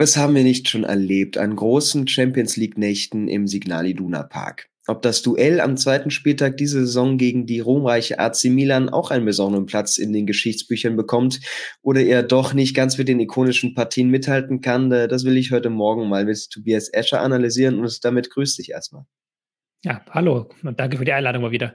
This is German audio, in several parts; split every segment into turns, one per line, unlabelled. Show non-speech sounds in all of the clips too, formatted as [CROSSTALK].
Was haben wir nicht schon erlebt an großen Champions League-Nächten im Signal Iduna Park? Ob das Duell am zweiten Spieltag diese Saison gegen die ruhmreiche AC Milan auch einen besonderen Platz in den Geschichtsbüchern bekommt oder er doch nicht ganz mit den ikonischen Partien mithalten kann, das will ich heute Morgen mal mit Tobias Escher analysieren und damit grüß dich erstmal.
Ja, hallo und danke für die Einladung mal wieder.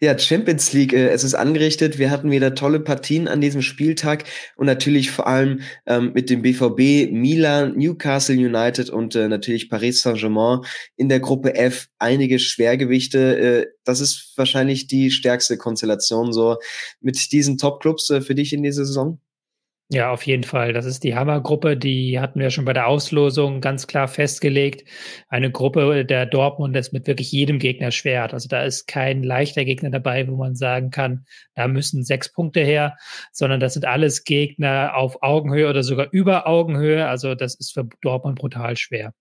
Ja, Champions League, äh, es ist angerichtet. Wir hatten wieder tolle Partien an diesem Spieltag und natürlich vor allem ähm, mit dem BVB, Milan, Newcastle United und äh, natürlich Paris Saint-Germain in der Gruppe F einige Schwergewichte. Äh, das ist wahrscheinlich die stärkste Konstellation so mit diesen Top-Clubs äh, für dich in dieser Saison.
Ja, auf jeden Fall. Das ist die Hammergruppe, die hatten wir schon bei der Auslosung ganz klar festgelegt. Eine Gruppe der Dortmund ist mit wirklich jedem Gegner schwer hat. Also da ist kein leichter Gegner dabei, wo man sagen kann, da müssen sechs Punkte her, sondern das sind alles Gegner auf Augenhöhe oder sogar über Augenhöhe. Also das ist für Dortmund brutal schwer.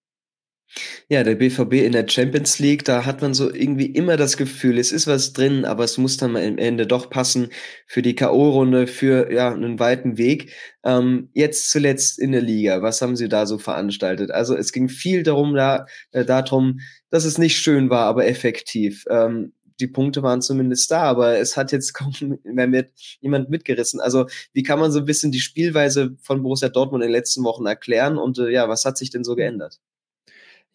Ja, der BVB in der Champions League, da hat man so irgendwie immer das Gefühl, es ist was drin, aber es muss dann mal am Ende doch passen für die K.O.-Runde, für ja, einen weiten Weg. Ähm, jetzt zuletzt in der Liga, was haben Sie da so veranstaltet? Also es ging viel darum, da, äh, darum, dass es nicht schön war, aber effektiv. Ähm, die Punkte waren zumindest da, aber es hat jetzt [LAUGHS] kaum mehr mit, jemand mitgerissen. Also wie kann man so ein bisschen die Spielweise von Borussia Dortmund in den letzten Wochen erklären und äh, ja, was hat sich denn so geändert?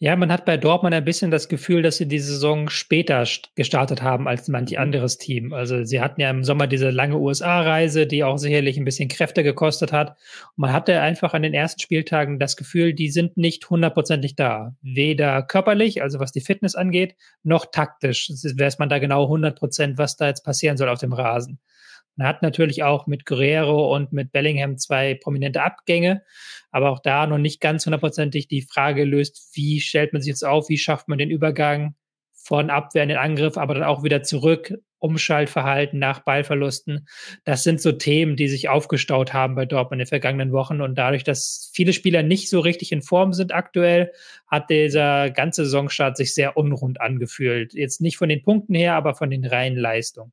Ja, man hat bei Dortmund ein bisschen das Gefühl, dass sie die Saison später gestartet haben als manch mhm. anderes Team. Also sie hatten ja im Sommer diese lange USA-Reise, die auch sicherlich ein bisschen Kräfte gekostet hat. Und man hatte einfach an den ersten Spieltagen das Gefühl, die sind nicht hundertprozentig da. Weder körperlich, also was die Fitness angeht, noch taktisch. Weiß man da genau hundertprozent, was da jetzt passieren soll auf dem Rasen. Man hat natürlich auch mit Guerrero und mit Bellingham zwei prominente Abgänge, aber auch da noch nicht ganz hundertprozentig die Frage löst, wie stellt man sich jetzt auf, wie schafft man den Übergang von Abwehr in den Angriff, aber dann auch wieder zurück, Umschaltverhalten nach Ballverlusten. Das sind so Themen, die sich aufgestaut haben bei Dortmund in den vergangenen Wochen. Und dadurch, dass viele Spieler nicht so richtig in Form sind aktuell, hat dieser ganze Saisonstart sich sehr unrund angefühlt. Jetzt nicht von den Punkten her, aber von den reinen Leistungen.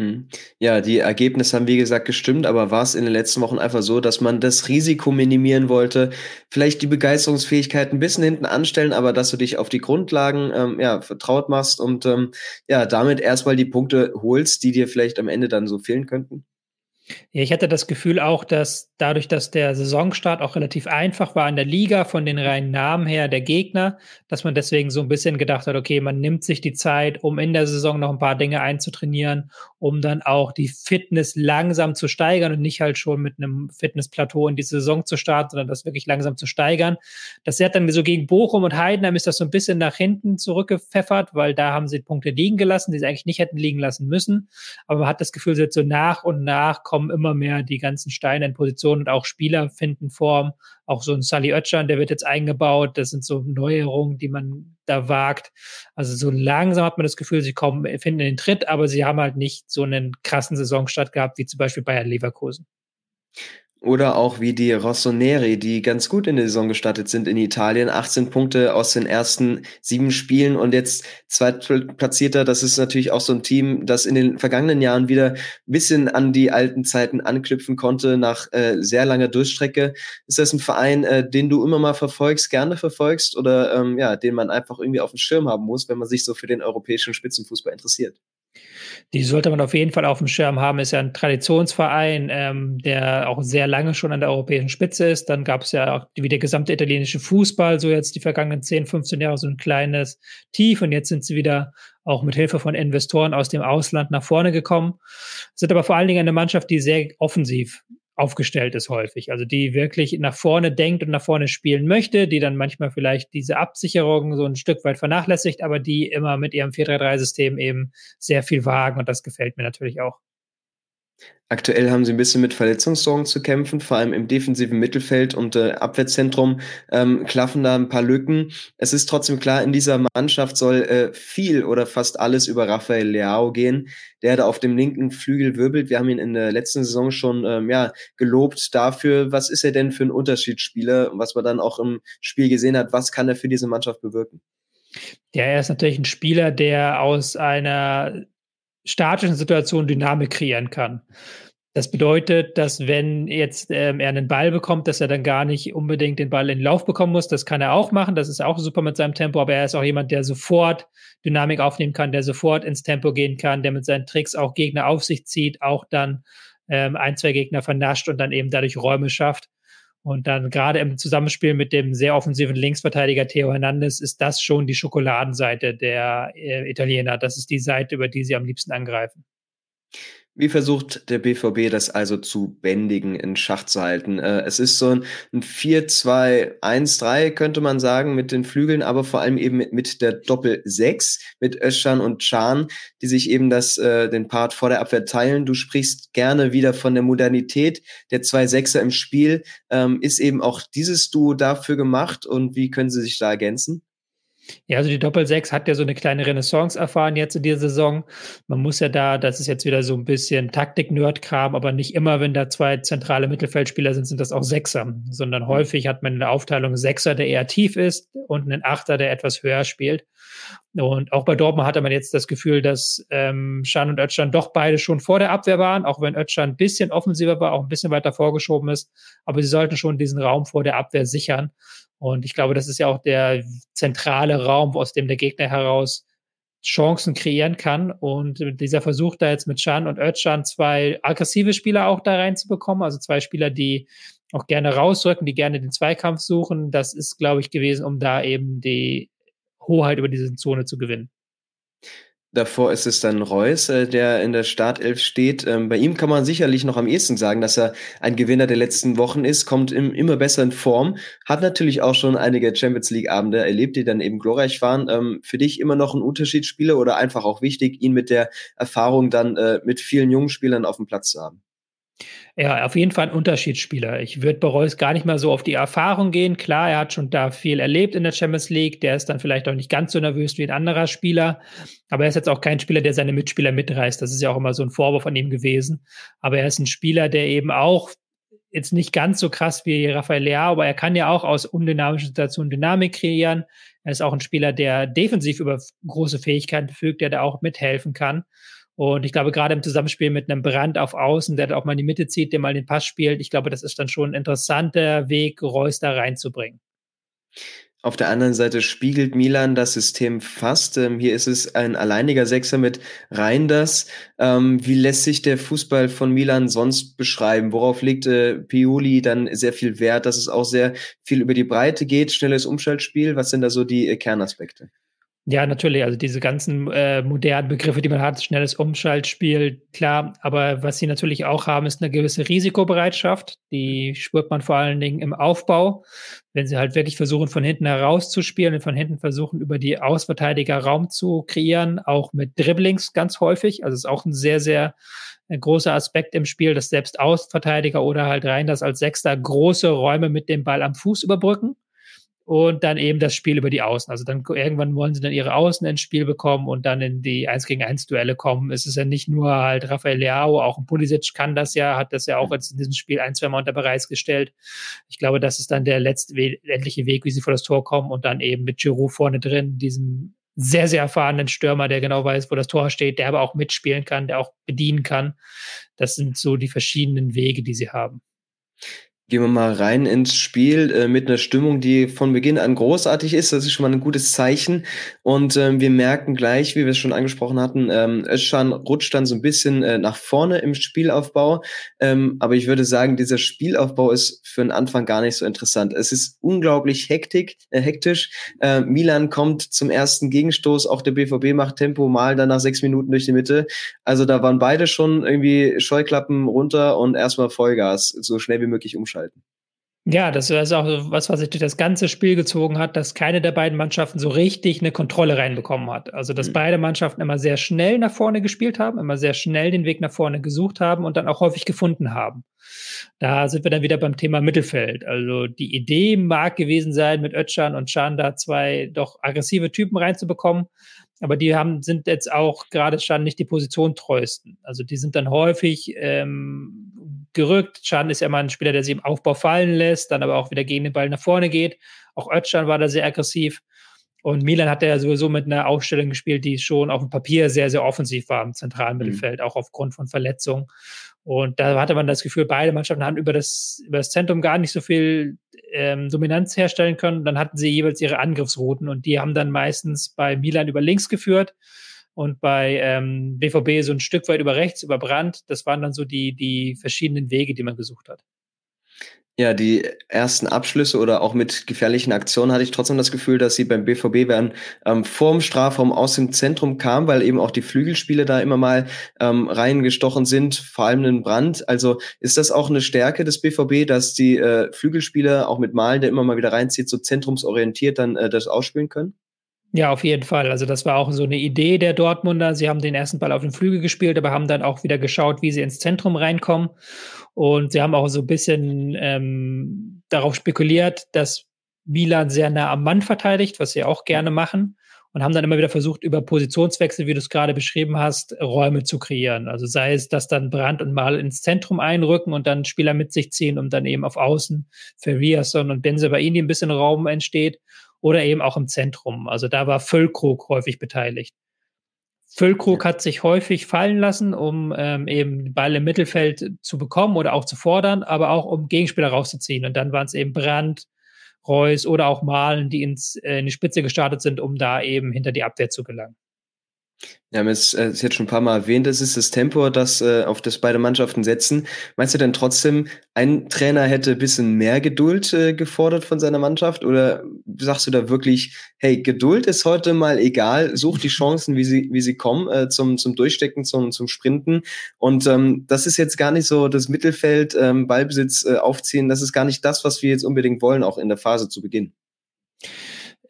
Mhm. Ja, die Ergebnisse haben wie gesagt gestimmt, aber war es in den letzten Wochen einfach so, dass man das Risiko minimieren wollte, vielleicht die Begeisterungsfähigkeit ein bisschen hinten anstellen, aber dass du dich auf die Grundlagen ähm, ja, vertraut machst und ähm, ja, damit erstmal die Punkte holst, die dir vielleicht am Ende dann so fehlen könnten?
Ja, ich hatte das Gefühl auch, dass dadurch, dass der Saisonstart auch relativ einfach war in der Liga von den reinen Namen her der Gegner, dass man deswegen so ein bisschen gedacht hat, okay, man nimmt sich die Zeit, um in der Saison noch ein paar Dinge einzutrainieren, um dann auch die Fitness langsam zu steigern und nicht halt schon mit einem Fitnessplateau in die Saison zu starten, sondern das wirklich langsam zu steigern. Das hat dann so gegen Bochum und Heidenheim ist das so ein bisschen nach hinten zurückgepfeffert, weil da haben sie Punkte liegen gelassen, die sie eigentlich nicht hätten liegen lassen müssen. Aber man hat das Gefühl, so nach und nach kommen immer mehr die ganzen Steine in Position und auch Spieler finden Form. Auch so ein Sally Oetschan, der wird jetzt eingebaut. Das sind so Neuerungen, die man da wagt. Also so langsam hat man das Gefühl, sie kommen, finden den Tritt, aber sie haben halt nicht so einen krassen Saisonstart gehabt, wie zum Beispiel Bayern Leverkusen.
Oder auch wie die Rossoneri, die ganz gut in der Saison gestartet sind in Italien. 18 Punkte aus den ersten sieben Spielen und jetzt zweitplatzierter. Das ist natürlich auch so ein Team, das in den vergangenen Jahren wieder ein bisschen an die alten Zeiten anknüpfen konnte nach äh, sehr langer Durchstrecke. Ist das ein Verein, äh, den du immer mal verfolgst, gerne verfolgst oder ähm, ja, den man einfach irgendwie auf dem Schirm haben muss, wenn man sich so für den europäischen Spitzenfußball interessiert?
Die sollte man auf jeden Fall auf dem Schirm haben. Ist ja ein Traditionsverein, ähm, der auch sehr lange schon an der europäischen Spitze ist. Dann gab es ja auch wie der gesamte italienische Fußball, so jetzt die vergangenen 10, 15 Jahre so ein kleines Tief. Und jetzt sind sie wieder auch mit Hilfe von Investoren aus dem Ausland nach vorne gekommen. Sind aber vor allen Dingen eine Mannschaft, die sehr offensiv aufgestellt ist häufig. Also die wirklich nach vorne denkt und nach vorne spielen möchte, die dann manchmal vielleicht diese Absicherung so ein Stück weit vernachlässigt, aber die immer mit ihrem 4-3-3-System eben sehr viel wagen und das gefällt mir natürlich auch.
Aktuell haben sie ein bisschen mit Verletzungssorgen zu kämpfen, vor allem im defensiven Mittelfeld und äh, Abwehrzentrum ähm, klaffen da ein paar Lücken. Es ist trotzdem klar, in dieser Mannschaft soll äh, viel oder fast alles über Rafael Leao gehen, der da auf dem linken Flügel wirbelt. Wir haben ihn in der letzten Saison schon ähm, ja, gelobt dafür, was ist er denn für ein Unterschiedsspieler, was man dann auch im Spiel gesehen hat, was kann er für diese Mannschaft bewirken.
Ja, er ist natürlich ein Spieler, der aus einer statischen Situation Dynamik kreieren kann. Das bedeutet, dass wenn jetzt ähm, er einen Ball bekommt, dass er dann gar nicht unbedingt den Ball in den Lauf bekommen muss. Das kann er auch machen. Das ist auch super mit seinem Tempo. Aber er ist auch jemand, der sofort Dynamik aufnehmen kann, der sofort ins Tempo gehen kann, der mit seinen Tricks auch Gegner auf sich zieht, auch dann ähm, ein, zwei Gegner vernascht und dann eben dadurch Räume schafft. Und dann gerade im Zusammenspiel mit dem sehr offensiven Linksverteidiger Theo Hernandez ist das schon die Schokoladenseite der äh, Italiener. Das ist die Seite, über die sie am liebsten angreifen.
Wie versucht der BVB das also zu bändigen, in Schach zu halten? Äh, es ist so ein, 4-2-1-3, könnte man sagen, mit den Flügeln, aber vor allem eben mit, der Doppel-6, mit Özcan und Can, die sich eben das, äh, den Part vor der Abwehr teilen. Du sprichst gerne wieder von der Modernität der zwei Sechser im Spiel. Ähm, ist eben auch dieses Duo dafür gemacht und wie können sie sich da ergänzen?
Ja, also die Doppel-6 hat ja so eine kleine Renaissance erfahren jetzt in dieser Saison. Man muss ja da, das ist jetzt wieder so ein bisschen Taktik-Nerd-Kram, aber nicht immer, wenn da zwei zentrale Mittelfeldspieler sind, sind das auch Sechser, sondern mhm. häufig hat man eine Aufteilung Sechser, der eher tief ist und einen Achter, der etwas höher spielt. Und auch bei Dortmund hatte man jetzt das Gefühl, dass ähm, Schan und Özcan doch beide schon vor der Abwehr waren, auch wenn Özcan ein bisschen offensiver war, auch ein bisschen weiter vorgeschoben ist. Aber sie sollten schon diesen Raum vor der Abwehr sichern. Und ich glaube, das ist ja auch der zentrale Raum, aus dem der Gegner heraus Chancen kreieren kann. Und dieser Versuch da jetzt mit Chan und Özcan zwei aggressive Spieler auch da reinzubekommen, also zwei Spieler, die auch gerne rausrücken, die gerne den Zweikampf suchen, das ist, glaube ich, gewesen, um da eben die Hoheit über diese Zone zu gewinnen.
Davor ist es dann Reus, äh, der in der Startelf steht. Ähm, bei ihm kann man sicherlich noch am ehesten sagen, dass er ein Gewinner der letzten Wochen ist, kommt im, immer besser in Form, hat natürlich auch schon einige Champions League-Abende erlebt, die dann eben glorreich waren. Ähm, für dich immer noch ein Unterschiedsspieler oder einfach auch wichtig, ihn mit der Erfahrung dann äh, mit vielen jungen Spielern auf dem Platz zu haben?
Ja, auf jeden Fall ein Unterschiedsspieler. Ich würde bei Reus gar nicht mal so auf die Erfahrung gehen. Klar, er hat schon da viel erlebt in der Champions League. Der ist dann vielleicht auch nicht ganz so nervös wie ein anderer Spieler. Aber er ist jetzt auch kein Spieler, der seine Mitspieler mitreißt. Das ist ja auch immer so ein Vorwurf an ihm gewesen. Aber er ist ein Spieler, der eben auch jetzt nicht ganz so krass wie Rafael Leao, aber er kann ja auch aus undynamischen Situationen Dynamik kreieren. Er ist auch ein Spieler, der defensiv über große Fähigkeiten verfügt, der da auch mithelfen kann. Und ich glaube, gerade im Zusammenspiel mit einem Brand auf Außen, der da auch mal in die Mitte zieht, der mal den Pass spielt, ich glaube, das ist dann schon ein interessanter Weg, Reus da reinzubringen.
Auf der anderen Seite spiegelt Milan das System fast. Ähm, hier ist es ein alleiniger Sechser mit Reinders. Ähm, wie lässt sich der Fußball von Milan sonst beschreiben? Worauf legt äh, Pioli dann sehr viel Wert, dass es auch sehr viel über die Breite geht, schnelles Umschaltspiel? Was sind da so die äh, Kernaspekte?
Ja, natürlich. Also diese ganzen äh, modernen Begriffe, die man hat, schnelles Umschaltspiel, klar. Aber was sie natürlich auch haben, ist eine gewisse Risikobereitschaft. Die spürt man vor allen Dingen im Aufbau. Wenn sie halt wirklich versuchen, von hinten herauszuspielen und von hinten versuchen, über die Ausverteidiger Raum zu kreieren, auch mit Dribblings ganz häufig. Also ist auch ein sehr, sehr äh, großer Aspekt im Spiel, dass selbst Ausverteidiger oder halt rein das als Sechster große Räume mit dem Ball am Fuß überbrücken und dann eben das Spiel über die Außen. Also dann irgendwann wollen sie dann ihre Außen ins Spiel bekommen und dann in die 1 gegen 1 Duelle kommen. Es ist ja nicht nur halt Rafael Leao, auch ein Pulisic kann das ja, hat das ja auch jetzt in diesem Spiel ein, zwei Mal unter Beweis gestellt. Ich glaube, das ist dann der letzte, endliche Weg, wie sie vor das Tor kommen und dann eben mit Giroud vorne drin, diesem sehr, sehr erfahrenen Stürmer, der genau weiß, wo das Tor steht, der aber auch mitspielen kann, der auch bedienen kann. Das sind so die verschiedenen Wege, die sie haben.
Gehen wir mal rein ins Spiel äh, mit einer Stimmung, die von Beginn an großartig ist. Das ist schon mal ein gutes Zeichen. Und ähm, wir merken gleich, wie wir es schon angesprochen hatten, ähm, Özcan rutscht dann so ein bisschen äh, nach vorne im Spielaufbau. Ähm, aber ich würde sagen, dieser Spielaufbau ist für den Anfang gar nicht so interessant. Es ist unglaublich hektik, äh, hektisch. Äh, Milan kommt zum ersten Gegenstoß. Auch der BVB macht Tempo mal dann nach sechs Minuten durch die Mitte. Also da waren beide schon irgendwie Scheuklappen runter und erstmal Vollgas, so schnell wie möglich umschalten ausschalten.
Ja, das ist auch was, was sich durch das ganze Spiel gezogen hat, dass keine der beiden Mannschaften so richtig eine Kontrolle reinbekommen hat. Also, dass mhm. beide Mannschaften immer sehr schnell nach vorne gespielt haben, immer sehr schnell den Weg nach vorne gesucht haben und dann auch häufig gefunden haben. Da sind wir dann wieder beim Thema Mittelfeld. Also, die Idee mag gewesen sein, mit Ötchan und Chan da zwei doch aggressive Typen reinzubekommen. Aber die haben, sind jetzt auch gerade schon nicht die Position treuesten. Also die sind dann häufig ähm, gerückt. Chan ist ja immer ein Spieler, der sich im Aufbau fallen lässt, dann aber auch wieder gegen den Ball nach vorne geht. Auch Özcan war da sehr aggressiv. Und Milan hat ja sowieso mit einer Aufstellung gespielt, die schon auf dem Papier sehr, sehr offensiv war im zentralen mhm. Mittelfeld, auch aufgrund von Verletzungen. Und da hatte man das Gefühl, beide Mannschaften haben über das, über das Zentrum gar nicht so viel ähm, Dominanz herstellen können. Dann hatten sie jeweils ihre Angriffsrouten und die haben dann meistens bei Milan über links geführt und bei ähm, BVB so ein Stück weit über rechts, über Brand. Das waren dann so die, die verschiedenen Wege, die man gesucht hat.
Ja, die ersten Abschlüsse oder auch mit gefährlichen Aktionen hatte ich trotzdem das Gefühl, dass sie beim BVB werden ähm, vorm Strafraum aus dem Zentrum kam, weil eben auch die Flügelspiele da immer mal ähm, reingestochen sind, vor allem in Brand. Also ist das auch eine Stärke des BVB, dass die äh, Flügelspieler auch mit Malen, der immer mal wieder reinzieht, so zentrumsorientiert dann äh, das ausspielen können?
Ja, auf jeden Fall. Also das war auch so eine Idee der Dortmunder. Sie haben den ersten Ball auf den Flügel gespielt, aber haben dann auch wieder geschaut, wie sie ins Zentrum reinkommen. Und sie haben auch so ein bisschen ähm, darauf spekuliert, dass Milan sehr nah am Mann verteidigt, was sie auch gerne machen. Und haben dann immer wieder versucht, über Positionswechsel, wie du es gerade beschrieben hast, Räume zu kreieren. Also sei es, dass dann Brandt und Mal ins Zentrum einrücken und dann Spieler mit sich ziehen, um dann eben auf Außen für Riasson und Benze Baini ein bisschen Raum entsteht oder eben auch im Zentrum. Also da war Füllkrug häufig beteiligt. Füllkrug hat sich häufig fallen lassen, um ähm, eben den Ball im Mittelfeld zu bekommen oder auch zu fordern, aber auch um Gegenspieler rauszuziehen. Und dann waren es eben Brandt, Reus oder auch Malen, die ins, äh, in die Spitze gestartet sind, um da eben hinter die Abwehr zu gelangen.
Wir haben es äh, jetzt schon ein paar Mal erwähnt, das ist das Tempo, das äh, auf das beide Mannschaften setzen. Meinst du denn trotzdem, ein Trainer hätte ein bisschen mehr Geduld äh, gefordert von seiner Mannschaft? Oder sagst du da wirklich, hey, Geduld ist heute mal egal, such die [LAUGHS] Chancen, wie sie, wie sie kommen, äh, zum, zum Durchstecken, zum, zum Sprinten. Und ähm, das ist jetzt gar nicht so das Mittelfeld, ähm, Ballbesitz äh, aufziehen, das ist gar nicht das, was wir jetzt unbedingt wollen, auch in der Phase zu Beginn.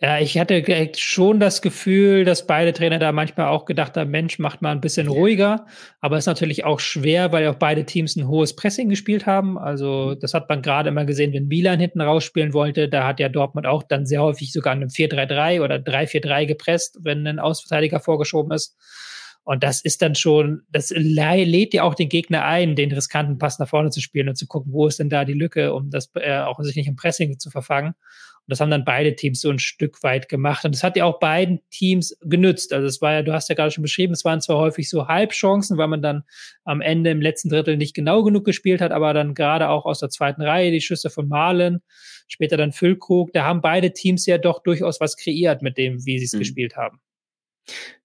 Ja, ich hatte schon das Gefühl, dass beide Trainer da manchmal auch gedacht haben, Mensch, macht mal ein bisschen ruhiger. Aber es ist natürlich auch schwer, weil auch beide Teams ein hohes Pressing gespielt haben. Also das hat man gerade immer gesehen, wenn Milan hinten rausspielen wollte. Da hat ja Dortmund auch dann sehr häufig sogar einem 4-3-3 oder 3-4-3 gepresst, wenn ein Ausverteidiger vorgeschoben ist. Und das ist dann schon, das lädt ja auch den Gegner ein, den riskanten Pass nach vorne zu spielen und zu gucken, wo ist denn da die Lücke, um das äh, auch sich nicht im Pressing zu verfangen. Und das haben dann beide Teams so ein Stück weit gemacht. Und das hat ja auch beiden Teams genützt. Also es war ja, du hast ja gerade schon beschrieben, es waren zwar häufig so Halbchancen, weil man dann am Ende im letzten Drittel nicht genau genug gespielt hat, aber dann gerade auch aus der zweiten Reihe die Schüsse von Malen, später dann Füllkrug, da haben beide Teams ja doch durchaus was kreiert mit dem, wie sie es mhm. gespielt haben.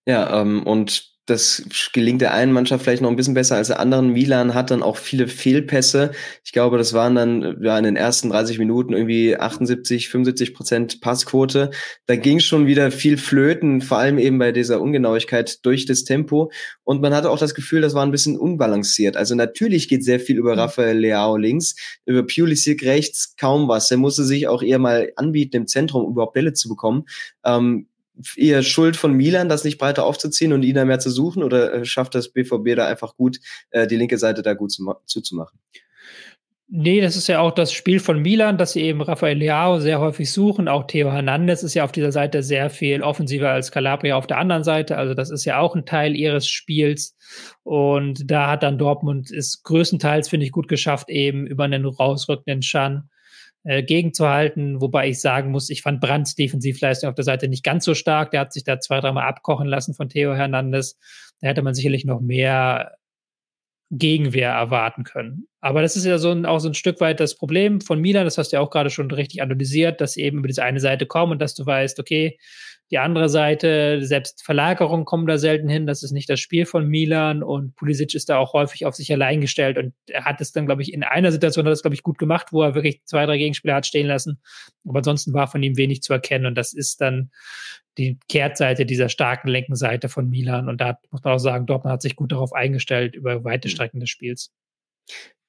Ja, ähm, und das gelingt der einen Mannschaft vielleicht noch ein bisschen besser als der anderen. Milan hat dann auch viele Fehlpässe. Ich glaube, das waren dann ja in den ersten 30 Minuten irgendwie 78, 75 Prozent Passquote. Da ging schon wieder viel flöten, vor allem eben bei dieser Ungenauigkeit durch das Tempo. Und man hatte auch das Gefühl, das war ein bisschen unbalanciert. Also natürlich geht sehr viel über mhm. Rafael Leao links, über Pulisic rechts kaum was. Er musste sich auch eher mal anbieten, im Zentrum um überhaupt Bälle zu bekommen. Ähm, eher Schuld von Milan, das nicht breiter aufzuziehen und ihn da mehr zu suchen? Oder äh, schafft das BVB da einfach gut, äh, die linke Seite da gut zu, zuzumachen?
Nee, das ist ja auch das Spiel von Milan, dass sie eben Rafael Leao sehr häufig suchen. Auch Theo Hernandez ist ja auf dieser Seite sehr viel offensiver als Calabria auf der anderen Seite. Also das ist ja auch ein Teil ihres Spiels. Und da hat dann Dortmund es größtenteils, finde ich, gut geschafft, eben über einen rausrückenden Schan äh, gegenzuhalten, wobei ich sagen muss, ich fand Brands Defensivleistung auf der Seite nicht ganz so stark. Der hat sich da zwei, dreimal abkochen lassen von Theo Hernandez. Da hätte man sicherlich noch mehr Gegenwehr erwarten können. Aber das ist ja so ein, auch so ein Stück weit das Problem von Milan, das hast du ja auch gerade schon richtig analysiert, dass sie eben über diese eine Seite kommen und dass du weißt, okay, die andere Seite, selbst Verlagerungen kommen da selten hin. Das ist nicht das Spiel von Milan und Pulisic ist da auch häufig auf sich allein gestellt und er hat es dann, glaube ich, in einer Situation hat es, glaube ich, gut gemacht, wo er wirklich zwei, drei Gegenspieler hat stehen lassen. Aber ansonsten war von ihm wenig zu erkennen und das ist dann die Kehrtseite dieser starken linken Seite von Milan und da muss man auch sagen, Dortmund hat sich gut darauf eingestellt über weite Strecken des Spiels.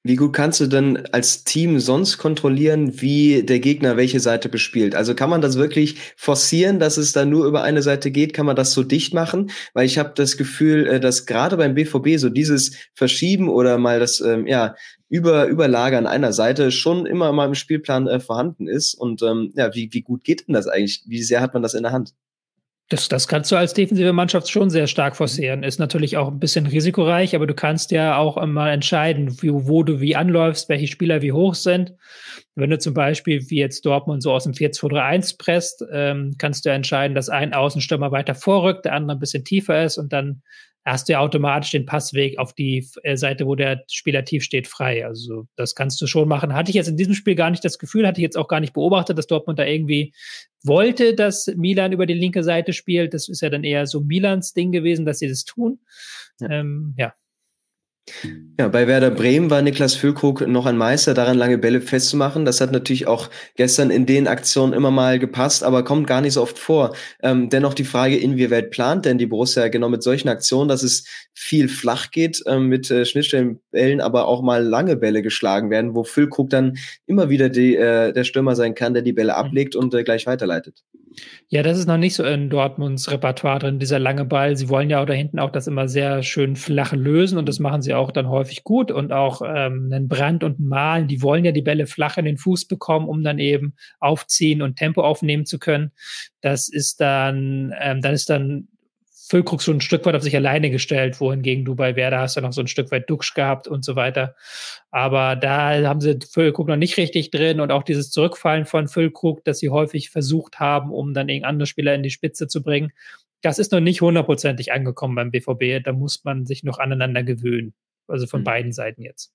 Wie gut kannst du denn als Team sonst kontrollieren, wie der Gegner welche Seite bespielt? Also kann man das wirklich forcieren, dass es da nur über eine Seite geht? Kann man das so dicht machen? Weil ich habe das Gefühl, äh, dass gerade beim BVB so dieses Verschieben oder mal das ähm, ja über Überlagern einer Seite schon immer mal im Spielplan äh, vorhanden ist. Und ähm, ja, wie, wie gut geht denn das eigentlich? Wie sehr hat man das in der Hand?
Das, das kannst du als defensive Mannschaft schon sehr stark forcieren. Ist natürlich auch ein bisschen risikoreich, aber du kannst ja auch mal entscheiden, wie, wo du wie anläufst, welche Spieler wie hoch sind. Wenn du zum Beispiel, wie jetzt Dortmund so aus dem 4-2-3-1 presst, ähm, kannst du entscheiden, dass ein Außenstürmer weiter vorrückt, der andere ein bisschen tiefer ist und dann hast du ja automatisch den Passweg auf die äh, Seite, wo der Spieler tief steht, frei. Also das kannst du schon machen. Hatte ich jetzt in diesem Spiel gar nicht das Gefühl, hatte ich jetzt auch gar nicht beobachtet, dass Dortmund da irgendwie wollte, dass Milan über die linke Seite spielt. Das ist ja dann eher so Milans Ding gewesen, dass sie das tun. ja. Ähm, ja.
Ja, bei Werder Bremen war Niklas Füllkrug noch ein Meister daran, lange Bälle festzumachen. Das hat natürlich auch gestern in den Aktionen immer mal gepasst, aber kommt gar nicht so oft vor. Ähm, dennoch die Frage, inwieweit plant denn die Borussia genau mit solchen Aktionen, dass es viel flach geht, ähm, mit äh, Schnittstellenbällen, aber auch mal lange Bälle geschlagen werden, wo Füllkrug dann immer wieder die, äh, der Stürmer sein kann, der die Bälle mhm. ablegt und äh, gleich weiterleitet.
Ja, das ist noch nicht so in Dortmunds Repertoire drin, dieser lange Ball. Sie wollen ja auch da hinten auch das immer sehr schön flach lösen und das machen sie auch dann häufig gut und auch ähm, einen Brand und einen Malen, die wollen ja die Bälle flach in den Fuß bekommen, um dann eben aufziehen und Tempo aufnehmen zu können. Das ist dann, ähm, dann ist dann Füllkrug schon ein Stück weit auf sich alleine gestellt, wohingegen du bei Werder hast ja noch so ein Stück weit Duxch gehabt und so weiter. Aber da haben sie Füllkrug noch nicht richtig drin und auch dieses Zurückfallen von Füllkrug, das sie häufig versucht haben, um dann irgendein andere Spieler in die Spitze zu bringen, das ist noch nicht hundertprozentig angekommen beim BVB. Da muss man sich noch aneinander gewöhnen. Also von mhm. beiden Seiten jetzt.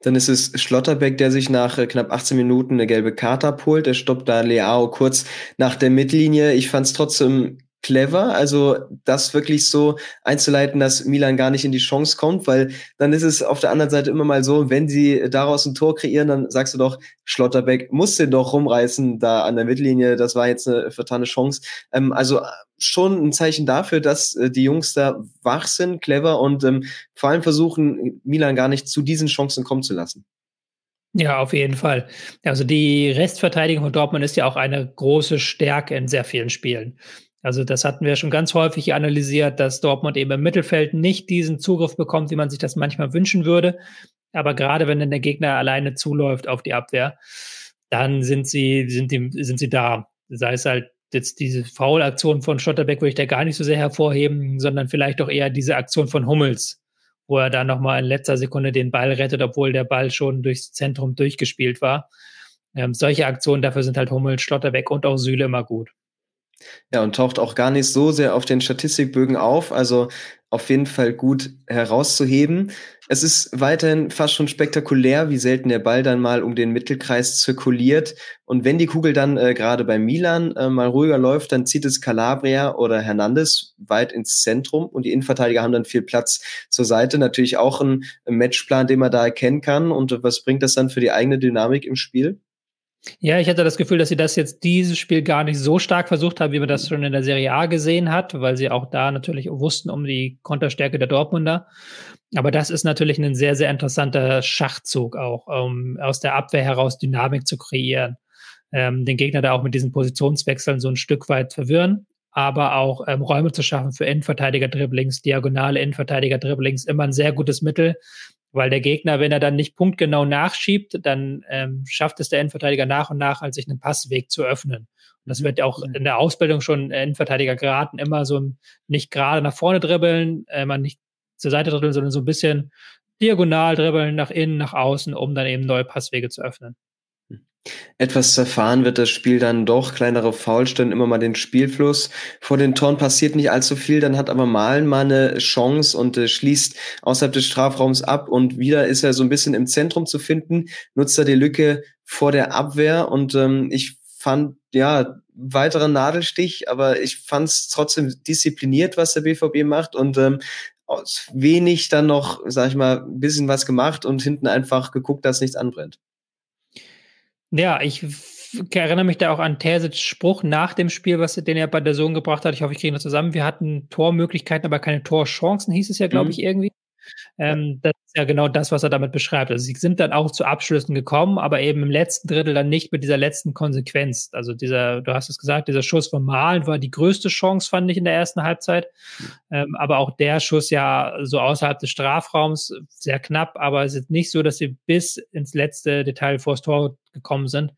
Dann ist es Schlotterbeck, der sich nach äh, knapp 18 Minuten eine gelbe Karte abholt. Er stoppt da Leao kurz nach der Mittellinie. Ich fand es trotzdem clever, also das wirklich so einzuleiten, dass Milan gar nicht in die Chance kommt, weil dann ist es auf der anderen Seite immer mal so, wenn sie daraus ein Tor kreieren, dann sagst du doch, Schlotterbeck muss den doch rumreißen da an der Mittellinie, das war jetzt eine vertane Chance. Ähm, also schon ein Zeichen dafür, dass äh, die Jungs da wach sind, clever und ähm, vor allem versuchen, Milan gar nicht zu diesen Chancen kommen zu lassen.
Ja, auf jeden Fall. Also die Restverteidigung von Dortmund ist ja auch eine große Stärke in sehr vielen Spielen. Also das hatten wir schon ganz häufig analysiert, dass Dortmund eben im Mittelfeld nicht diesen Zugriff bekommt, wie man sich das manchmal wünschen würde. Aber gerade wenn dann der Gegner alleine zuläuft auf die Abwehr, dann sind sie, sind die, sind sie da. Sei es halt jetzt diese Foul-Aktion von Schotterbeck würde ich da gar nicht so sehr hervorheben, sondern vielleicht auch eher diese Aktion von Hummels, wo er dann nochmal in letzter Sekunde den Ball rettet, obwohl der Ball schon durchs Zentrum durchgespielt war. Ähm, solche Aktionen, dafür sind halt Hummels, Schlotterbeck und auch Süle immer gut.
Ja, und taucht auch gar nicht so sehr auf den Statistikbögen auf, also auf jeden Fall gut herauszuheben. Es ist weiterhin fast schon spektakulär, wie selten der Ball dann mal um den Mittelkreis zirkuliert. Und wenn die Kugel dann äh, gerade bei Milan äh, mal ruhiger läuft, dann zieht es Calabria oder Hernandez weit ins Zentrum und die Innenverteidiger haben dann viel Platz zur Seite. Natürlich auch ein Matchplan, den man da erkennen kann. Und was bringt das dann für die eigene Dynamik im Spiel?
Ja, ich hatte das Gefühl, dass sie das jetzt dieses Spiel gar nicht so stark versucht haben, wie man das schon in der Serie A gesehen hat, weil sie auch da natürlich wussten um die Konterstärke der Dortmunder. Aber das ist natürlich ein sehr, sehr interessanter Schachzug auch, um aus der Abwehr heraus Dynamik zu kreieren. Ähm, den Gegner da auch mit diesen Positionswechseln so ein Stück weit verwirren, aber auch ähm, Räume zu schaffen für Innenverteidiger-Dribblings, diagonale Innenverteidiger-Dribblings, immer ein sehr gutes Mittel, weil der Gegner, wenn er dann nicht punktgenau nachschiebt, dann ähm, schafft es der Innenverteidiger nach und nach, halt sich einen Passweg zu öffnen. Und das mhm. wird auch in der Ausbildung schon Innenverteidiger geraten, immer so nicht gerade nach vorne dribbeln, äh, man nicht zur Seite dribbeln, sondern so ein bisschen diagonal dribbeln, nach innen, nach außen, um dann eben neue Passwege zu öffnen.
Etwas zerfahren wird das Spiel dann doch. Kleinere Foulstellen, immer mal den Spielfluss. Vor den Toren passiert nicht allzu viel, dann hat aber Malen mal eine Chance und äh, schließt außerhalb des Strafraums ab und wieder ist er so ein bisschen im Zentrum zu finden, nutzt er die Lücke vor der Abwehr und ähm, ich fand, ja, weiterer Nadelstich, aber ich fand es trotzdem diszipliniert, was der BVB macht und ähm, aus wenig dann noch, sag ich mal, ein bisschen was gemacht und hinten einfach geguckt, dass nichts anbrennt.
Ja, ich erinnere mich da auch an Tersits Spruch nach dem Spiel, was den er bei der Sohn gebracht hat. Ich hoffe, ich kriege das zusammen. Wir hatten Tormöglichkeiten, aber keine Torchancen, hieß es ja, glaube mhm. ich, irgendwie. Ähm, das ist ja genau das, was er damit beschreibt. Also sie sind dann auch zu Abschlüssen gekommen, aber eben im letzten Drittel dann nicht mit dieser letzten Konsequenz. Also dieser, du hast es gesagt, dieser Schuss von Malen war die größte Chance, fand ich in der ersten Halbzeit. Ähm, aber auch der Schuss ja so außerhalb des Strafraums sehr knapp, aber es ist nicht so, dass sie bis ins letzte Detail vors Tor gekommen sind.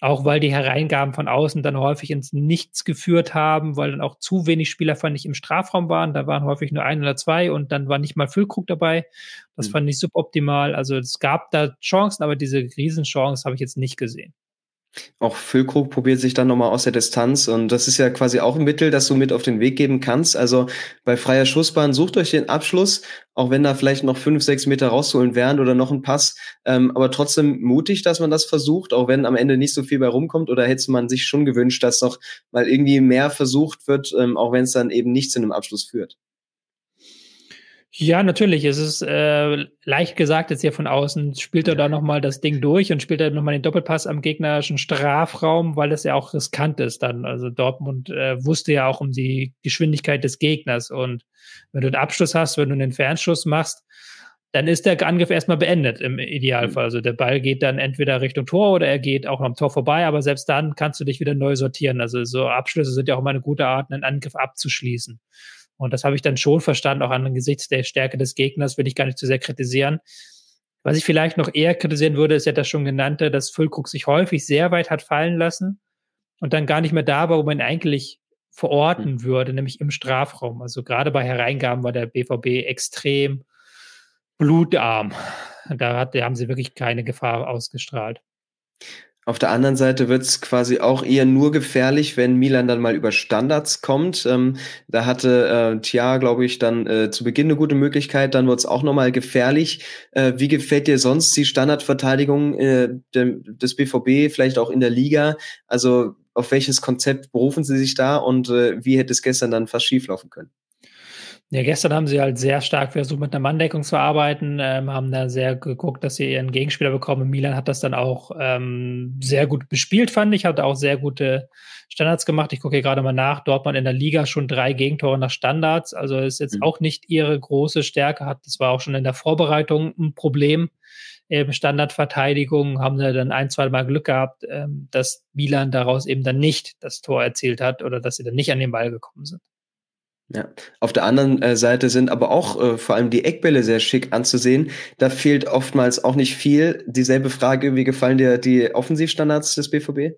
Auch weil die Hereingaben von außen dann häufig ins Nichts geführt haben, weil dann auch zu wenig Spieler, fand ich, im Strafraum waren. Da waren häufig nur ein oder zwei und dann war nicht mal Füllkrug dabei. Das mhm. fand ich suboptimal. Also es gab da Chancen, aber diese Riesenchance habe ich jetzt nicht gesehen.
Auch Füllkrug probiert sich dann nochmal aus der Distanz und das ist ja quasi auch ein Mittel, das du mit auf den Weg geben kannst. Also bei freier Schussbahn sucht euch den Abschluss, auch wenn da vielleicht noch fünf, sechs Meter rausholen wären oder noch ein Pass. Ähm, aber trotzdem mutig, dass man das versucht, auch wenn am Ende nicht so viel bei rumkommt. Oder hätte man sich schon gewünscht, dass noch mal irgendwie mehr versucht wird, ähm, auch wenn es dann eben nicht zu einem Abschluss führt.
Ja, natürlich. Es ist äh, leicht gesagt jetzt hier von außen. Spielt er da nochmal das Ding durch und spielt er nochmal den Doppelpass am gegnerischen Strafraum, weil das ja auch riskant ist dann. Also Dortmund äh, wusste ja auch um die Geschwindigkeit des Gegners. Und wenn du einen Abschluss hast, wenn du einen Fernschuss machst, dann ist der Angriff erstmal beendet im Idealfall. Also der Ball geht dann entweder Richtung Tor oder er geht auch am Tor vorbei, aber selbst dann kannst du dich wieder neu sortieren. Also so Abschlüsse sind ja auch immer eine gute Art, einen Angriff abzuschließen. Und das habe ich dann schon verstanden, auch angesichts der Stärke des Gegners, will ich gar nicht zu sehr kritisieren. Was ich vielleicht noch eher kritisieren würde, ist ja das schon genannte, dass Füllkrug sich häufig sehr weit hat fallen lassen und dann gar nicht mehr da war, wo man eigentlich verorten mhm. würde, nämlich im Strafraum. Also gerade bei Hereingaben war der BVB extrem blutarm. Da, hat, da haben sie wirklich keine Gefahr ausgestrahlt.
Auf der anderen Seite wird es quasi auch eher nur gefährlich, wenn Milan dann mal über Standards kommt. Ähm, da hatte äh, Tia, glaube ich, dann äh, zu Beginn eine gute Möglichkeit, dann wird es auch nochmal gefährlich. Äh, wie gefällt dir sonst die Standardverteidigung äh, dem, des BVB, vielleicht auch in der Liga? Also auf welches Konzept berufen sie sich da und äh, wie hätte es gestern dann fast schieflaufen können?
Ja, gestern haben sie halt sehr stark versucht, mit einer Manndeckung zu arbeiten, ähm, haben da sehr geguckt, dass sie ihren Gegenspieler bekommen. Milan hat das dann auch ähm, sehr gut bespielt, fand ich, hat auch sehr gute Standards gemacht. Ich gucke hier gerade mal nach. Dortmund in der Liga schon drei Gegentore nach Standards. Also ist jetzt mhm. auch nicht ihre große Stärke, hat, das war auch schon in der Vorbereitung ein Problem. Eben Standardverteidigung haben sie dann ein, zwei Mal Glück gehabt, ähm, dass Milan daraus eben dann nicht das Tor erzielt hat oder dass sie dann nicht an den Ball gekommen sind.
Ja, auf der anderen äh, Seite sind aber auch äh, vor allem die Eckbälle sehr schick anzusehen. Da fehlt oftmals auch nicht viel. Dieselbe Frage, wie gefallen dir die Offensivstandards des BVB?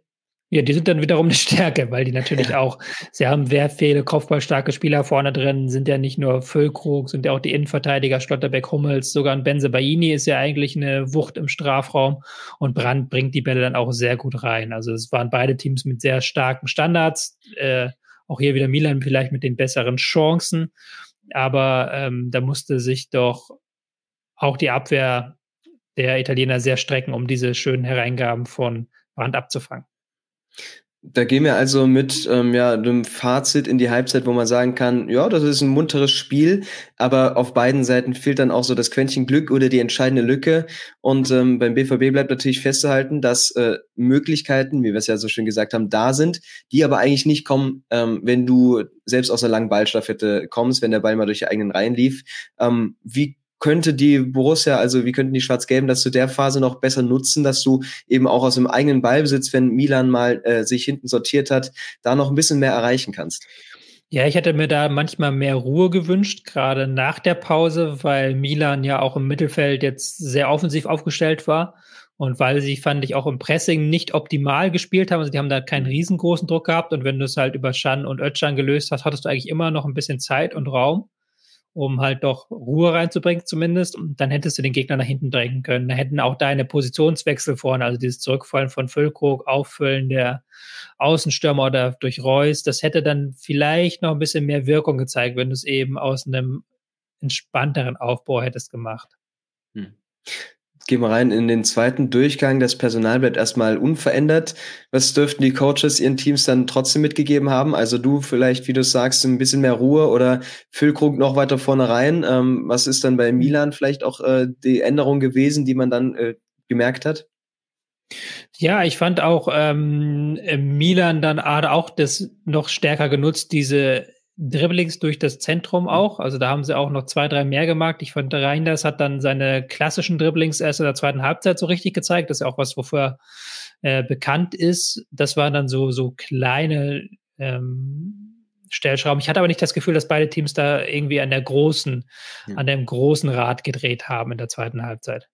Ja, die sind dann wiederum eine Stärke, weil die natürlich ja. auch, sie haben sehr viele kopfballstarke Spieler vorne drin, sind ja nicht nur Füllkrug, sind ja auch die Innenverteidiger, Schlotterbeck, Hummels, sogar ein Benze Baini ist ja eigentlich eine Wucht im Strafraum und Brandt bringt die Bälle dann auch sehr gut rein. Also es waren beide Teams mit sehr starken Standards. Äh, auch hier wieder Milan vielleicht mit den besseren Chancen. Aber ähm, da musste sich doch auch die Abwehr der Italiener sehr strecken, um diese schönen Hereingaben von Brand abzufangen.
Da gehen wir also mit ähm, ja, einem Fazit in die Halbzeit, wo man sagen kann, ja, das ist ein munteres Spiel, aber auf beiden Seiten fehlt dann auch so das Quäntchen Glück oder die entscheidende Lücke. Und ähm, beim BVB bleibt natürlich festzuhalten, dass äh, Möglichkeiten, wie wir es ja so schön gesagt haben, da sind, die aber eigentlich nicht kommen, ähm, wenn du selbst aus einer langen Ballstaffette kommst, wenn der Ball mal durch die eigenen Reihen lief. Ähm, wie könnte die Borussia, also wie könnten die Schwarz-Gelben das zu der Phase noch besser nutzen, dass du eben auch aus dem eigenen Ballbesitz, wenn Milan mal äh, sich hinten sortiert hat, da noch ein bisschen mehr erreichen kannst?
Ja, ich hätte mir da manchmal mehr Ruhe gewünscht, gerade nach der Pause, weil Milan ja auch im Mittelfeld jetzt sehr offensiv aufgestellt war und weil sie, fand ich, auch im Pressing nicht optimal gespielt haben. Also die haben da keinen riesengroßen Druck gehabt und wenn du es halt über Schan und Özcan gelöst hast, hattest du eigentlich immer noch ein bisschen Zeit und Raum um halt doch Ruhe reinzubringen zumindest. Und dann hättest du den Gegner nach hinten drängen können. Da hätten auch deine Positionswechsel vorne, also dieses Zurückfallen von Füllkrug, Auffüllen der Außenstürmer oder durch Reus, das hätte dann vielleicht noch ein bisschen mehr Wirkung gezeigt, wenn du es eben aus einem entspannteren Aufbau hättest gemacht. Hm
gehen wir rein in den zweiten Durchgang. Das Personal bleibt erstmal unverändert. Was dürften die Coaches ihren Teams dann trotzdem mitgegeben haben? Also du vielleicht, wie du sagst, ein bisschen mehr Ruhe oder Füllkrug noch weiter vorne rein. Ähm, was ist dann bei Milan vielleicht auch äh, die Änderung gewesen, die man dann äh, gemerkt hat?
Ja, ich fand auch ähm, Milan dann auch das noch stärker genutzt, diese Dribblings durch das Zentrum mhm. auch. Also da haben sie auch noch zwei, drei mehr gemacht. Ich fand, Reinders hat dann seine klassischen Dribblings erst in der zweiten Halbzeit so richtig gezeigt. Das ist ja auch was, wofür äh, bekannt ist. Das waren dann so, so kleine ähm, Stellschrauben. Ich hatte aber nicht das Gefühl, dass beide Teams da irgendwie an der großen, ja. an dem großen Rad gedreht haben in der zweiten Halbzeit.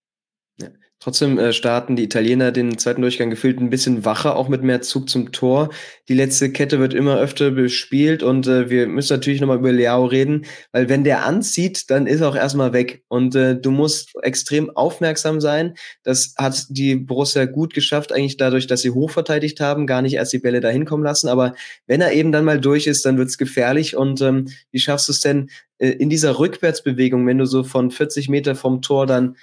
Ja. Trotzdem äh, starten die Italiener den zweiten Durchgang gefühlt ein bisschen wacher, auch mit mehr Zug zum Tor. Die letzte Kette wird immer öfter bespielt und äh, wir müssen natürlich nochmal über Leao reden, weil wenn der anzieht, dann ist er auch erstmal weg. Und äh, du musst extrem aufmerksam sein. Das hat die Borussia gut geschafft, eigentlich dadurch, dass sie hochverteidigt haben, gar nicht erst die Bälle dahin kommen lassen. Aber wenn er eben dann mal durch ist, dann wird's gefährlich. Und ähm, wie schaffst du es denn, äh, in dieser Rückwärtsbewegung, wenn du so von 40 Meter vom Tor dann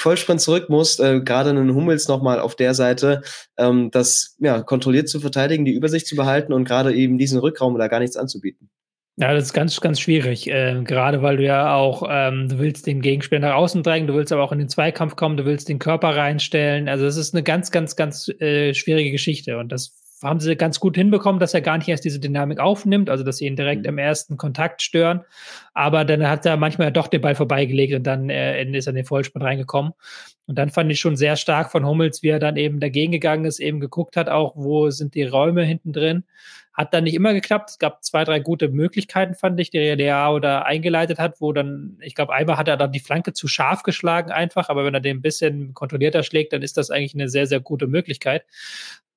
Vollsprint zurück musst, äh, gerade einen Hummels nochmal auf der Seite, ähm, das ja, kontrolliert zu verteidigen, die Übersicht zu behalten und gerade eben diesen Rückraum da gar nichts anzubieten.
Ja, das ist ganz, ganz schwierig. Äh, gerade weil du ja auch, ähm, du willst den Gegenspieler nach außen drängen, du willst aber auch in den Zweikampf kommen, du willst den Körper reinstellen. Also es ist eine ganz, ganz, ganz äh, schwierige Geschichte. Und das haben sie ganz gut hinbekommen, dass er gar nicht erst diese Dynamik aufnimmt, also dass sie ihn direkt mhm. im ersten Kontakt stören. Aber dann hat er manchmal doch den Ball vorbeigelegt und dann äh, ist er in den Vollsprint reingekommen. Und dann fand ich schon sehr stark von Hummels, wie er dann eben dagegen gegangen ist, eben geguckt hat, auch wo sind die Räume hinten drin. Hat dann nicht immer geklappt. Es gab zwei, drei gute Möglichkeiten, fand ich, die Leao da eingeleitet hat, wo dann, ich glaube, einmal hat er dann die Flanke zu scharf geschlagen einfach, aber wenn er den ein bisschen kontrollierter schlägt, dann ist das eigentlich eine sehr, sehr gute Möglichkeit.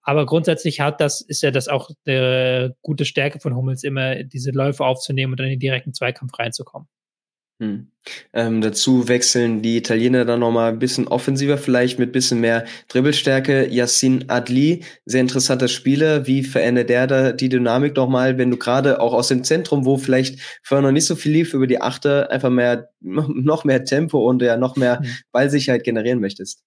Aber grundsätzlich hat das, ist ja das auch eine gute Stärke von Hummels, immer diese Läufe aufzunehmen und dann in den direkten Zweikampf reinzukommen.
Hm. Ähm, dazu wechseln die Italiener dann nochmal ein bisschen offensiver, vielleicht mit bisschen mehr Dribbelstärke. Yassin Adli, sehr interessanter Spieler. Wie verändert der da die Dynamik nochmal, wenn du gerade auch aus dem Zentrum, wo vielleicht vorher noch nicht so viel lief, über die Achte einfach mehr, [LAUGHS] noch mehr Tempo und ja noch mehr hm. Ballsicherheit generieren möchtest?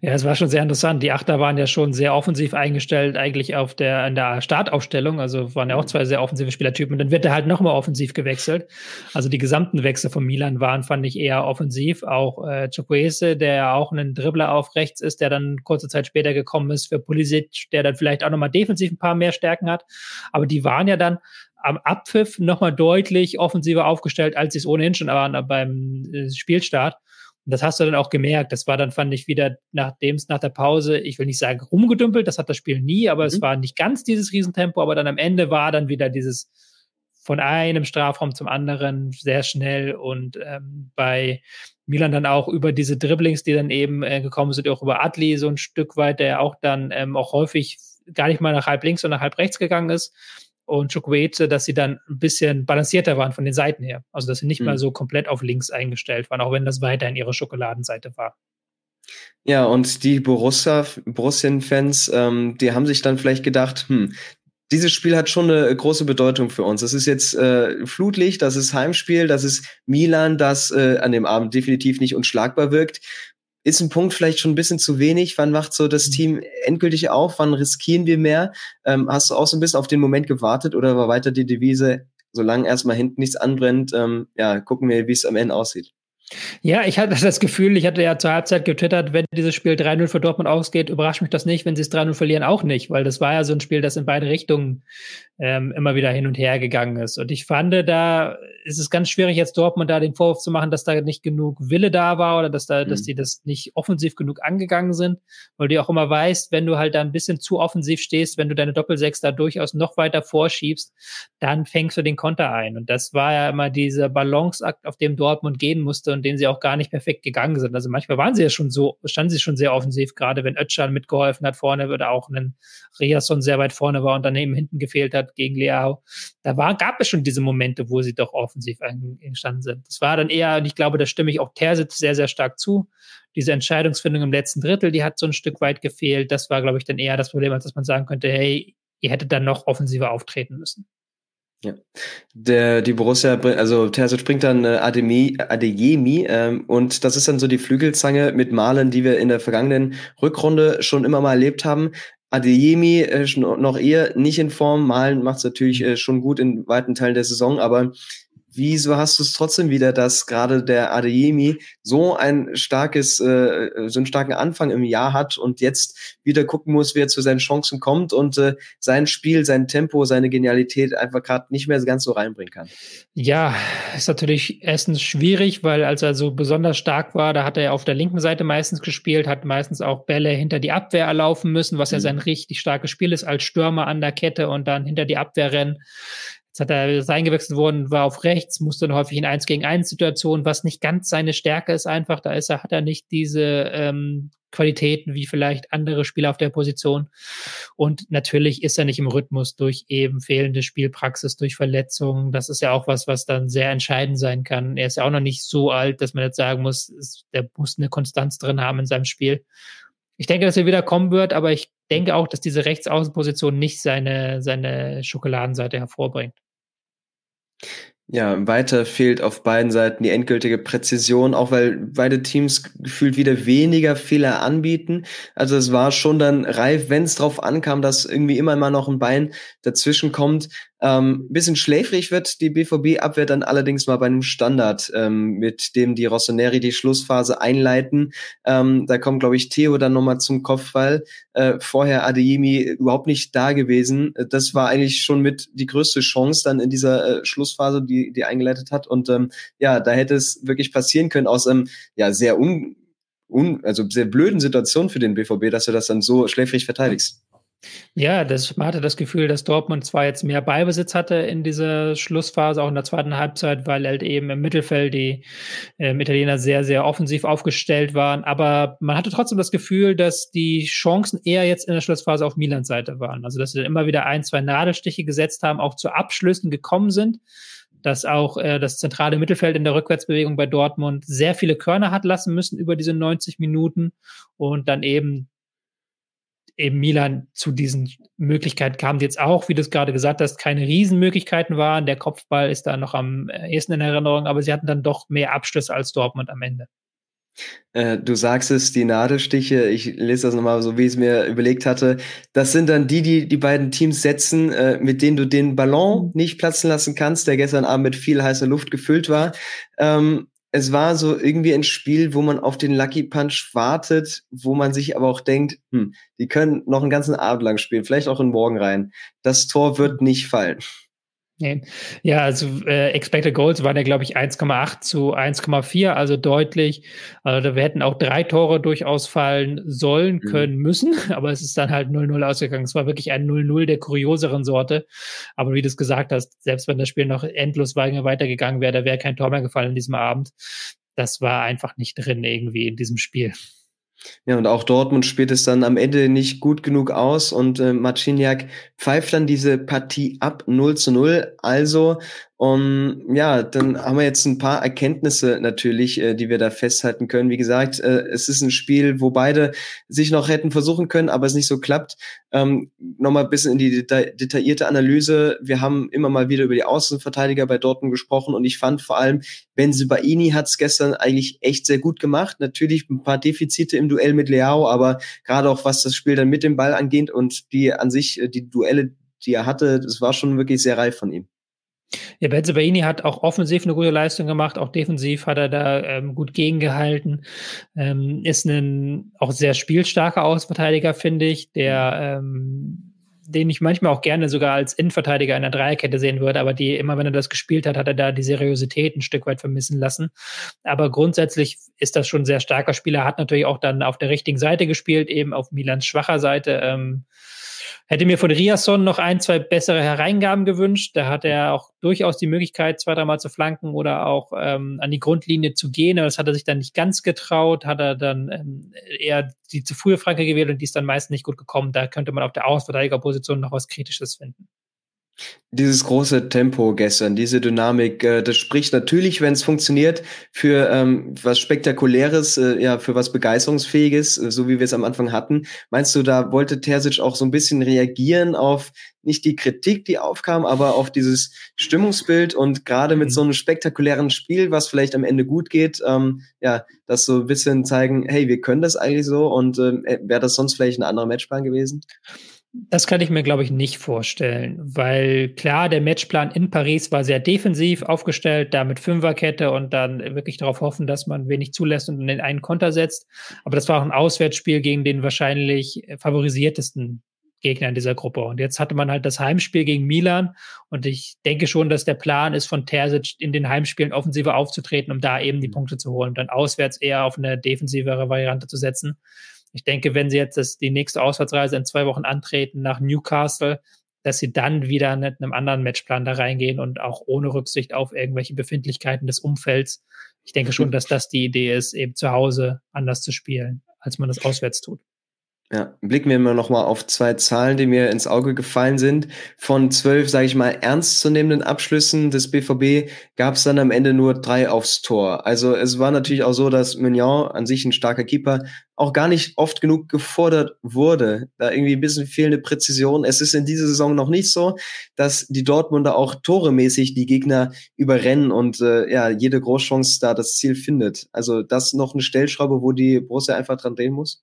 Ja, es war schon sehr interessant. Die Achter waren ja schon sehr offensiv eingestellt, eigentlich auf der, in der Startaufstellung. Also waren ja auch zwei sehr offensive Spielertypen. Und dann wird er halt nochmal offensiv gewechselt. Also die gesamten Wechsel von Milan waren, fand ich, eher offensiv. Auch äh, Chukwese, der ja auch ein Dribbler auf rechts ist, der dann kurze Zeit später gekommen ist für Pulisic, der dann vielleicht auch nochmal defensiv ein paar mehr Stärken hat. Aber die waren ja dann am Abpfiff nochmal deutlich offensiver aufgestellt, als sie es ohnehin schon waren beim äh, Spielstart. Und das hast du dann auch gemerkt. Das war dann, fand ich, wieder, nachdem es nach der Pause, ich will nicht sagen rumgedümpelt, das hat das Spiel nie, aber mhm. es war nicht ganz dieses Riesentempo, aber dann am Ende war dann wieder dieses von einem Strafraum zum anderen sehr schnell und ähm, bei Milan dann auch über diese Dribblings, die dann eben äh, gekommen sind, auch über Adli so ein Stück weit, der auch dann ähm, auch häufig gar nicht mal nach halb links, sondern nach halb rechts gegangen ist und Chukwueze, dass sie dann ein bisschen balancierter waren von den Seiten her. Also, dass sie nicht mhm. mal so komplett auf links eingestellt waren, auch wenn das weiterhin ihre Schokoladenseite war.
Ja, und die Borussia, Borussien-Fans, ähm, die haben sich dann vielleicht gedacht, hm, dieses Spiel hat schon eine große Bedeutung für uns. Das ist jetzt äh, Flutlicht, das ist Heimspiel, das ist Milan, das äh, an dem Abend definitiv nicht unschlagbar wirkt ist ein Punkt vielleicht schon ein bisschen zu wenig? Wann macht so das mhm. Team endgültig auf? Wann riskieren wir mehr? Ähm, hast du auch so ein bisschen auf den Moment gewartet oder war weiter die Devise, solange erstmal hinten nichts anbrennt, ähm, ja, gucken wir, wie es am Ende aussieht?
Ja, ich hatte das Gefühl, ich hatte ja zur Halbzeit getwittert, wenn dieses Spiel 3-0 für Dortmund ausgeht, überrascht mich das nicht, wenn sie es 3-0 verlieren, auch nicht, weil das war ja so ein Spiel, das in beide Richtungen ähm, immer wieder hin und her gegangen ist. Und ich fand, da ist es ganz schwierig, jetzt Dortmund da den Vorwurf zu machen, dass da nicht genug Wille da war oder dass da, mhm. dass die das nicht offensiv genug angegangen sind, weil du auch immer weißt, wenn du halt da ein bisschen zu offensiv stehst, wenn du deine Doppelsechs da durchaus noch weiter vorschiebst, dann fängst du den Konter ein. Und das war ja immer dieser Balanceakt, auf dem Dortmund gehen musste und den sie auch gar nicht perfekt gegangen sind. Also manchmal waren sie ja schon so, standen sie schon sehr offensiv, gerade wenn Ötschan mitgeholfen hat vorne oder auch ein Riasson sehr weit vorne war und daneben hinten gefehlt hat gegen Leao. Da war, gab es schon diese Momente, wo sie doch offensiv eingestanden sind. Das war dann eher, und ich glaube, da stimme ich auch Terzic sehr, sehr stark zu. Diese Entscheidungsfindung im letzten Drittel, die hat so ein Stück weit gefehlt. Das war, glaube ich, dann eher das Problem, als dass man sagen könnte, hey, ihr hättet dann noch offensiver auftreten müssen.
Ja. Der, die Borussia, also Terzic bringt dann äh, Ademi, Adeyemi ähm, und das ist dann so die Flügelzange mit Malen, die wir in der vergangenen Rückrunde schon immer mal erlebt haben. Adeyemi äh, noch eher nicht in Form. Malen macht es natürlich äh, schon gut in weiten Teilen der Saison, aber Wieso hast du es trotzdem wieder, dass gerade der Adeyemi so ein starkes, äh, so einen starken Anfang im Jahr hat und jetzt wieder gucken muss, wie er zu seinen Chancen kommt und äh, sein Spiel, sein Tempo, seine Genialität einfach gerade nicht mehr ganz so reinbringen kann?
Ja, ist natürlich erstens schwierig, weil als er so besonders stark war, da hat er auf der linken Seite meistens gespielt, hat meistens auch Bälle hinter die Abwehr erlaufen müssen, was mhm. ja sein richtig starkes Spiel ist, als Stürmer an der Kette und dann hinter die Abwehr rennen Jetzt hat er ist eingewechselt worden, war auf rechts, musste dann häufig in 1 gegen 1 Situationen, was nicht ganz seine Stärke ist einfach. Da ist er, hat er nicht diese ähm, Qualitäten wie vielleicht andere Spieler auf der Position. Und natürlich ist er nicht im Rhythmus durch eben fehlende Spielpraxis, durch Verletzungen. Das ist ja auch was, was dann sehr entscheidend sein kann. Er ist ja auch noch nicht so alt, dass man jetzt sagen muss, der muss eine Konstanz drin haben in seinem Spiel. Ich denke, dass er wieder kommen wird, aber ich denke auch, dass diese Rechtsaußenposition nicht seine, seine Schokoladenseite hervorbringt.
Ja, weiter fehlt auf beiden Seiten die endgültige Präzision, auch weil beide Teams gefühlt wieder weniger Fehler anbieten. Also es war schon dann reif, wenn es drauf ankam, dass irgendwie immer mal noch ein Bein dazwischen kommt. Ähm, bisschen schläfrig wird die BVB-Abwehr dann allerdings mal bei einem Standard, ähm, mit dem die Rossoneri die Schlussphase einleiten. Ähm, da kommt, glaube ich, Theo dann nochmal zum Kopfball. Äh, vorher Adeyemi überhaupt nicht da gewesen. Das war eigentlich schon mit die größte Chance dann in dieser äh, Schlussphase, die, die eingeleitet hat. Und ähm, ja, da hätte es wirklich passieren können aus einem ja sehr un, un also sehr blöden Situation für den BVB, dass du das dann so schläfrig verteidigst.
Ja, das, man hatte das Gefühl, dass Dortmund zwar jetzt mehr Beibesitz hatte in dieser Schlussphase, auch in der zweiten Halbzeit, weil halt eben im Mittelfeld die äh, Italiener sehr, sehr offensiv aufgestellt waren. Aber man hatte trotzdem das Gefühl, dass die Chancen eher jetzt in der Schlussphase auf Milans Seite waren. Also, dass sie dann immer wieder ein, zwei Nadelstiche gesetzt haben, auch zu Abschlüssen gekommen sind dass auch äh, das zentrale Mittelfeld in der Rückwärtsbewegung bei Dortmund sehr viele Körner hat lassen müssen über diese 90 Minuten und dann eben eben Milan zu diesen Möglichkeiten kam, die jetzt auch, wie du es gerade gesagt hast, keine Riesenmöglichkeiten waren. Der Kopfball ist da noch am ehesten in Erinnerung, aber sie hatten dann doch mehr Abschlüsse als Dortmund am Ende.
Äh, du sagst es, die Nadelstiche, ich lese das nochmal so, wie ich es mir überlegt hatte. Das sind dann die, die die beiden Teams setzen, äh, mit denen du den Ballon nicht platzen lassen kannst, der gestern Abend mit viel heißer Luft gefüllt war. Ähm, es war so irgendwie ein Spiel, wo man auf den Lucky Punch wartet, wo man sich aber auch denkt, hm, die können noch einen ganzen Abend lang spielen, vielleicht auch in Morgen rein. Das Tor wird nicht fallen.
Nee. Ja, also äh, Expected Goals waren ja, glaube ich, 1,8 zu 1,4, also deutlich. Also wir hätten auch drei Tore durchaus fallen sollen, mhm. können, mhm. müssen, [LAUGHS] aber es ist dann halt 0-0 ausgegangen. Es war wirklich ein 0-0 der kurioseren Sorte. Aber wie du es gesagt hast, selbst wenn das Spiel noch endlos weitergegangen wäre, da wäre kein Tor mehr gefallen in diesem Abend. Das war einfach nicht drin irgendwie in diesem Spiel.
Ja, und auch Dortmund spielt es dann am Ende nicht gut genug aus und äh, Marciniak pfeift dann diese Partie ab 0 zu 0. Also um, ja, dann haben wir jetzt ein paar Erkenntnisse natürlich, äh, die wir da festhalten können. Wie gesagt, äh, es ist ein Spiel, wo beide sich noch hätten versuchen können, aber es nicht so klappt. Ähm, Nochmal ein bisschen in die deta detaillierte Analyse. Wir haben immer mal wieder über die Außenverteidiger bei Dortmund gesprochen und ich fand vor allem, Benzibaini hat es gestern eigentlich echt sehr gut gemacht. Natürlich ein paar Defizite im Duell mit Leao, aber gerade auch was das Spiel dann mit dem Ball angeht und die an sich, äh, die Duelle, die er hatte, das war schon wirklich sehr reif von ihm.
Ja, Benzebaini hat auch offensiv eine gute Leistung gemacht, auch defensiv hat er da ähm, gut gegengehalten. Ähm, ist ein auch sehr spielstarker Außenverteidiger, finde ich, der ähm, den ich manchmal auch gerne sogar als Innenverteidiger in der Dreierkette sehen würde, aber die immer, wenn er das gespielt hat, hat er da die Seriosität ein Stück weit vermissen lassen. Aber grundsätzlich ist das schon ein sehr starker Spieler, hat natürlich auch dann auf der richtigen Seite gespielt, eben auf Milans schwacher Seite. Ähm, Hätte mir von Riasson noch ein, zwei bessere Hereingaben gewünscht. Da hat er auch durchaus die Möglichkeit, zwei, dreimal zu flanken oder auch ähm, an die Grundlinie zu gehen. Aber das hat er sich dann nicht ganz getraut, hat er dann ähm, eher die zu frühe Flanke gewählt und die ist dann meist nicht gut gekommen. Da könnte man auf der Außenverteidigerposition noch was Kritisches finden.
Dieses große Tempo gestern, diese Dynamik, äh, das spricht natürlich, wenn es funktioniert, für ähm, was Spektakuläres, äh, ja, für was Begeisterungsfähiges, äh, so wie wir es am Anfang hatten. Meinst du, da wollte Terzic auch so ein bisschen reagieren auf nicht die Kritik, die aufkam, aber auf dieses Stimmungsbild und gerade mit mhm. so einem spektakulären Spiel, was vielleicht am Ende gut geht, ähm, ja, das so ein bisschen zeigen, hey, wir können das eigentlich so und ähm, äh, wäre das sonst vielleicht ein anderer Matchplan gewesen?
Das kann ich mir, glaube ich, nicht vorstellen, weil klar, der Matchplan in Paris war sehr defensiv aufgestellt, da mit Fünferkette und dann wirklich darauf hoffen, dass man wenig zulässt und den einen Konter setzt. Aber das war auch ein Auswärtsspiel gegen den wahrscheinlich favorisiertesten Gegner in dieser Gruppe. Und jetzt hatte man halt das Heimspiel gegen Milan. Und ich denke schon, dass der Plan ist, von Terzic in den Heimspielen offensiver aufzutreten, um da eben die mhm. Punkte zu holen und dann auswärts eher auf eine defensivere Variante zu setzen. Ich denke, wenn sie jetzt das, die nächste Auswärtsreise in zwei Wochen antreten nach Newcastle, dass sie dann wieder mit einem anderen Matchplan da reingehen und auch ohne Rücksicht auf irgendwelche Befindlichkeiten des Umfelds. Ich denke schon, dass das die Idee ist, eben zu Hause anders zu spielen, als man das auswärts tut.
Ja, blicken wir mal nochmal auf zwei Zahlen, die mir ins Auge gefallen sind. Von zwölf, sage ich mal, ernstzunehmenden Abschlüssen des BVB gab es dann am Ende nur drei aufs Tor. Also es war natürlich auch so, dass Mignon, an sich ein starker Keeper, auch gar nicht oft genug gefordert wurde. Da irgendwie ein bisschen fehlende Präzision. Es ist in dieser Saison noch nicht so, dass die Dortmunder auch toremäßig die Gegner überrennen und äh, ja, jede Großchance da das Ziel findet. Also das noch eine Stellschraube, wo die Borussia einfach dran drehen muss?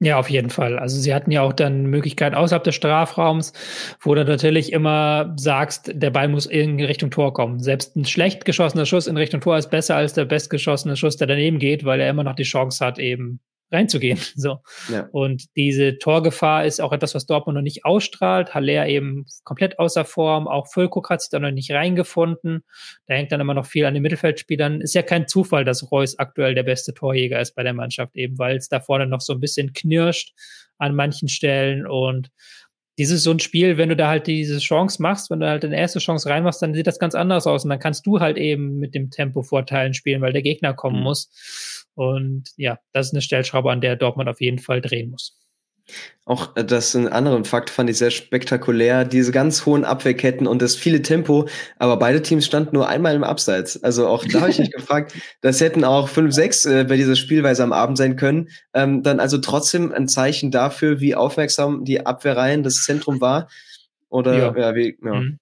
Ja, auf jeden Fall. Also sie hatten ja auch dann Möglichkeiten außerhalb des Strafraums, wo du natürlich immer sagst, der Ball muss in Richtung Tor kommen. Selbst ein schlecht geschossener Schuss in Richtung Tor ist besser als der bestgeschossene Schuss, der daneben geht, weil er immer noch die Chance hat, eben reinzugehen. [LAUGHS] So. Ja. Und diese Torgefahr ist auch etwas, was Dortmund noch nicht ausstrahlt. Haller eben komplett außer Form. Auch Füllkrug hat sich da noch nicht reingefunden. Da hängt dann immer noch viel an den Mittelfeldspielern. Ist ja kein Zufall, dass Reus aktuell der beste Torjäger ist bei der Mannschaft, eben weil es da vorne noch so ein bisschen knirscht an manchen Stellen. Und dieses so ein Spiel, wenn du da halt diese Chance machst, wenn du halt eine erste Chance reinmachst, dann sieht das ganz anders aus. Und dann kannst du halt eben mit dem Tempo-Vorteilen spielen, weil der Gegner kommen mhm. muss. Und ja, das ist eine Stellschraube, an der Dortmund auf jeden Fall drehen muss.
Auch äh, das ein anderen Fakt fand ich sehr spektakulär, diese ganz hohen Abwehrketten und das viele Tempo, aber beide Teams standen nur einmal im Abseits. Also auch da habe ich mich [LAUGHS] gefragt, das hätten auch 5-6 äh, bei dieser Spielweise am Abend sein können. Ähm, dann also trotzdem ein Zeichen dafür, wie aufmerksam die Abwehrreihen, das Zentrum war. Oder ja, ja wie, ja. Mhm.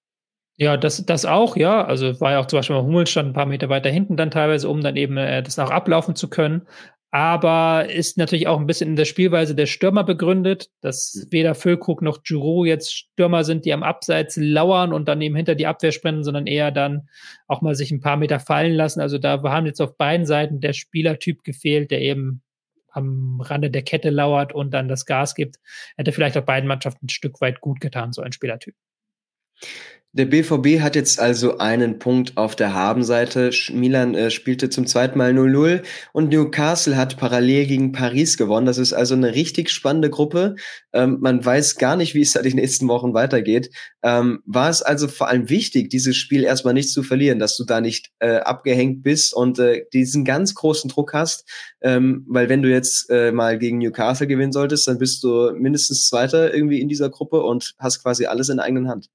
Ja, das, das auch, ja. Also war ja auch zum Beispiel Hummel stand ein paar Meter weiter hinten dann teilweise, um dann eben äh, das auch ablaufen zu können. Aber ist natürlich auch ein bisschen in der Spielweise der Stürmer begründet, dass mhm. weder Füllkrug noch Giroud jetzt Stürmer sind, die am Abseits lauern und dann eben hinter die Abwehr sprinten, sondern eher dann auch mal sich ein paar Meter fallen lassen. Also da haben jetzt auf beiden Seiten der Spielertyp gefehlt, der eben am Rande der Kette lauert und dann das Gas gibt. Hätte vielleicht auch beiden Mannschaften ein Stück weit gut getan, so ein Spielertyp.
Der BVB hat jetzt also einen Punkt auf der Habenseite. Milan äh, spielte zum zweiten Mal 0-0 und Newcastle hat parallel gegen Paris gewonnen. Das ist also eine richtig spannende Gruppe. Ähm, man weiß gar nicht, wie es da die nächsten Wochen weitergeht. Ähm, war es also vor allem wichtig, dieses Spiel erstmal nicht zu verlieren, dass du da nicht äh, abgehängt bist und äh, diesen ganz großen Druck hast. Ähm, weil wenn du jetzt äh, mal gegen Newcastle gewinnen solltest, dann bist du mindestens Zweiter irgendwie in dieser Gruppe und hast quasi alles in der eigenen Hand.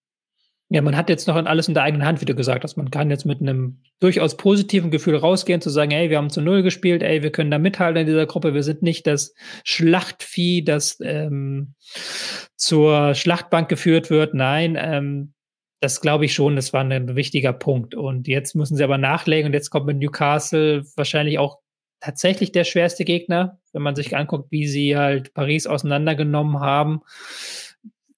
Ja, man hat jetzt noch alles in der eigenen Hand, wie du gesagt hast. Man kann jetzt mit einem durchaus positiven Gefühl rausgehen, zu sagen, ey, wir haben zu Null gespielt, ey, wir können da mithalten in dieser Gruppe, wir sind nicht das Schlachtvieh, das ähm, zur Schlachtbank geführt wird. Nein, ähm, das glaube ich schon, das war ein wichtiger Punkt. Und jetzt müssen sie aber nachlegen und jetzt kommt mit Newcastle wahrscheinlich auch tatsächlich der schwerste Gegner, wenn man sich anguckt, wie sie halt Paris auseinandergenommen haben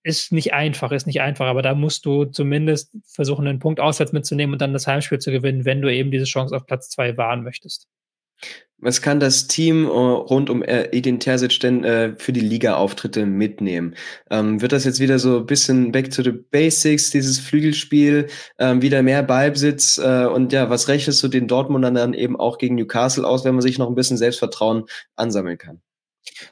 ist nicht einfach, ist nicht einfach, aber da musst du zumindest versuchen, einen Punkt auswärts mitzunehmen und dann das Heimspiel zu gewinnen, wenn du eben diese Chance auf Platz zwei wahren möchtest.
Was kann das Team äh, rund um äh, Edin Terzic denn äh, für die Liga-Auftritte mitnehmen? Ähm, wird das jetzt wieder so ein bisschen back to the basics, dieses Flügelspiel, ähm, wieder mehr Ballbesitz äh, und ja, was rechnest du den Dortmundern dann eben auch gegen Newcastle aus, wenn man sich noch ein bisschen Selbstvertrauen ansammeln kann?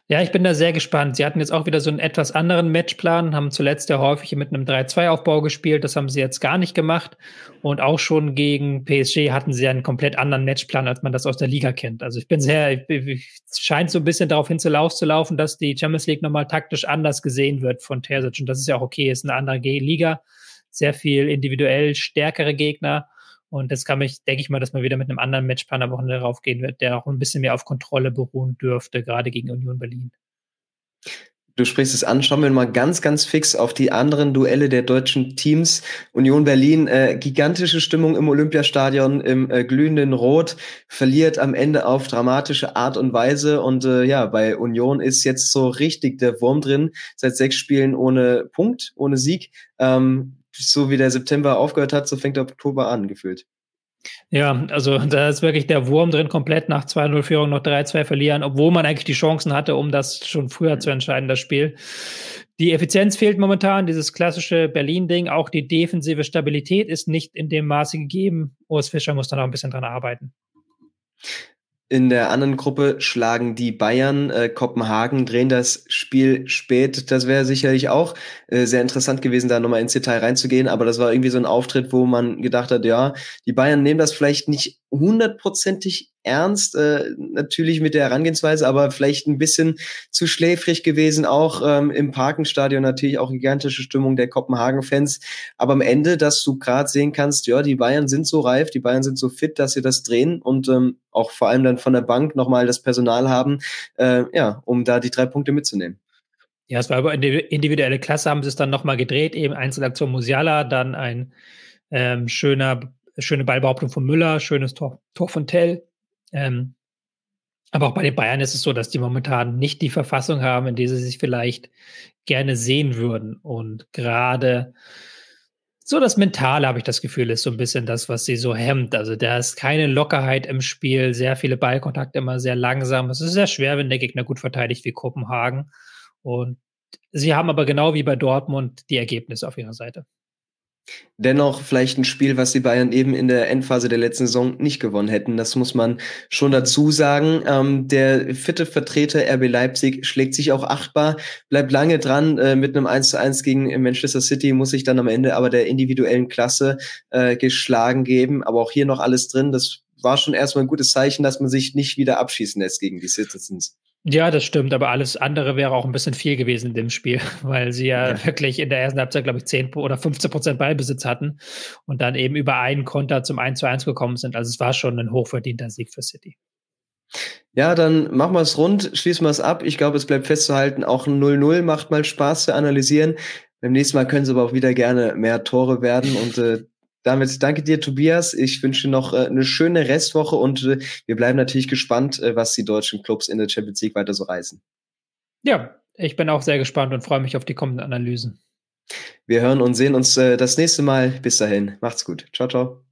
Ja, ich bin da sehr gespannt. Sie hatten jetzt auch wieder so einen etwas anderen Matchplan, haben zuletzt ja häufig mit einem 3-2-Aufbau gespielt. Das haben sie jetzt gar nicht gemacht. Und auch schon gegen PSG hatten sie einen komplett anderen Matchplan, als man das aus der Liga kennt. Also ich bin sehr, es scheint so ein bisschen darauf hinzulaufen, dass die Champions League nochmal taktisch anders gesehen wird von Terzic. Und das ist ja auch okay, ist eine andere Liga. Sehr viel individuell stärkere Gegner. Und das kann mich, denke ich mal, dass man wieder mit einem anderen Matchplan am Wochenende raufgehen wird, der auch ein bisschen mehr auf Kontrolle beruhen dürfte, gerade gegen Union Berlin.
Du sprichst es an, schauen wir mal ganz, ganz fix auf die anderen Duelle der deutschen Teams. Union Berlin, äh, gigantische Stimmung im Olympiastadion, im äh, glühenden Rot, verliert am Ende auf dramatische Art und Weise. Und äh, ja, bei Union ist jetzt so richtig der Wurm drin. Seit sechs Spielen ohne Punkt, ohne Sieg. Ähm, so wie der September aufgehört hat, so fängt der Oktober an, gefühlt.
Ja, also da ist wirklich der Wurm drin, komplett nach 2-0-Führung noch 3-2 verlieren, obwohl man eigentlich die Chancen hatte, um das schon früher zu entscheiden, das Spiel. Die Effizienz fehlt momentan, dieses klassische Berlin-Ding. Auch die defensive Stabilität ist nicht in dem Maße gegeben. Urs Fischer muss da noch ein bisschen dran arbeiten.
In der anderen Gruppe schlagen die Bayern äh, Kopenhagen, drehen das Spiel spät. Das wäre sicherlich auch äh, sehr interessant gewesen, da nochmal ins Detail reinzugehen. Aber das war irgendwie so ein Auftritt, wo man gedacht hat, ja, die Bayern nehmen das vielleicht nicht hundertprozentig ernst, äh, natürlich mit der Herangehensweise, aber vielleicht ein bisschen zu schläfrig gewesen, auch ähm, im Parkenstadion natürlich auch gigantische Stimmung der Kopenhagen-Fans. Aber am Ende, dass du gerade sehen kannst, ja, die Bayern sind so reif, die Bayern sind so fit, dass sie das drehen und ähm, auch vor allem dann von der Bank nochmal das Personal haben, äh, ja, um da die drei Punkte mitzunehmen.
Ja, es war über individuelle Klasse, haben sie es dann nochmal gedreht, eben Einzelaktion Musiala, dann ein ähm, schöner, schöne Ballbehauptung von Müller, schönes Tor, Tor von Tell. Ähm, aber auch bei den Bayern ist es so, dass die momentan nicht die Verfassung haben, in der sie sich vielleicht gerne sehen würden. Und gerade so das Mentale, habe ich das Gefühl, ist so ein bisschen das, was sie so hemmt. Also da ist keine Lockerheit im Spiel, sehr viele Ballkontakte, immer sehr langsam. Es ist sehr schwer, wenn der Gegner gut verteidigt wie Kopenhagen. Und sie haben aber genau wie bei Dortmund die Ergebnisse auf ihrer Seite.
Dennoch vielleicht ein Spiel, was die Bayern eben in der Endphase der letzten Saison nicht gewonnen hätten. Das muss man schon dazu sagen. Ähm, der vierte Vertreter RB Leipzig schlägt sich auch achtbar, bleibt lange dran äh, mit einem 1 zu 1 gegen Manchester City, muss sich dann am Ende aber der individuellen Klasse äh, geschlagen geben. Aber auch hier noch alles drin. Das war schon erstmal ein gutes Zeichen, dass man sich nicht wieder abschießen lässt gegen die Citizens.
Ja, das stimmt, aber alles andere wäre auch ein bisschen viel gewesen in dem Spiel, [LAUGHS] weil sie ja, ja. wirklich in der ersten Halbzeit, glaube ich, 10 oder 15 Prozent Ballbesitz hatten und dann eben über einen Konter zum 1 zu 1 gekommen sind. Also es war schon ein hochverdienter Sieg für City.
Ja, dann machen wir es rund, schließen wir es ab. Ich glaube, es bleibt festzuhalten, auch ein 0-0 macht mal Spaß zu analysieren. Beim nächsten Mal können sie aber auch wieder gerne mehr Tore werden und äh, damit danke dir, Tobias. Ich wünsche noch äh, eine schöne Restwoche und äh, wir bleiben natürlich gespannt, äh, was die deutschen Clubs in der Champions League weiter so reißen.
Ja, ich bin auch sehr gespannt und freue mich auf die kommenden Analysen.
Wir hören und sehen uns das nächste Mal. Bis dahin. Macht's gut. Ciao, ciao.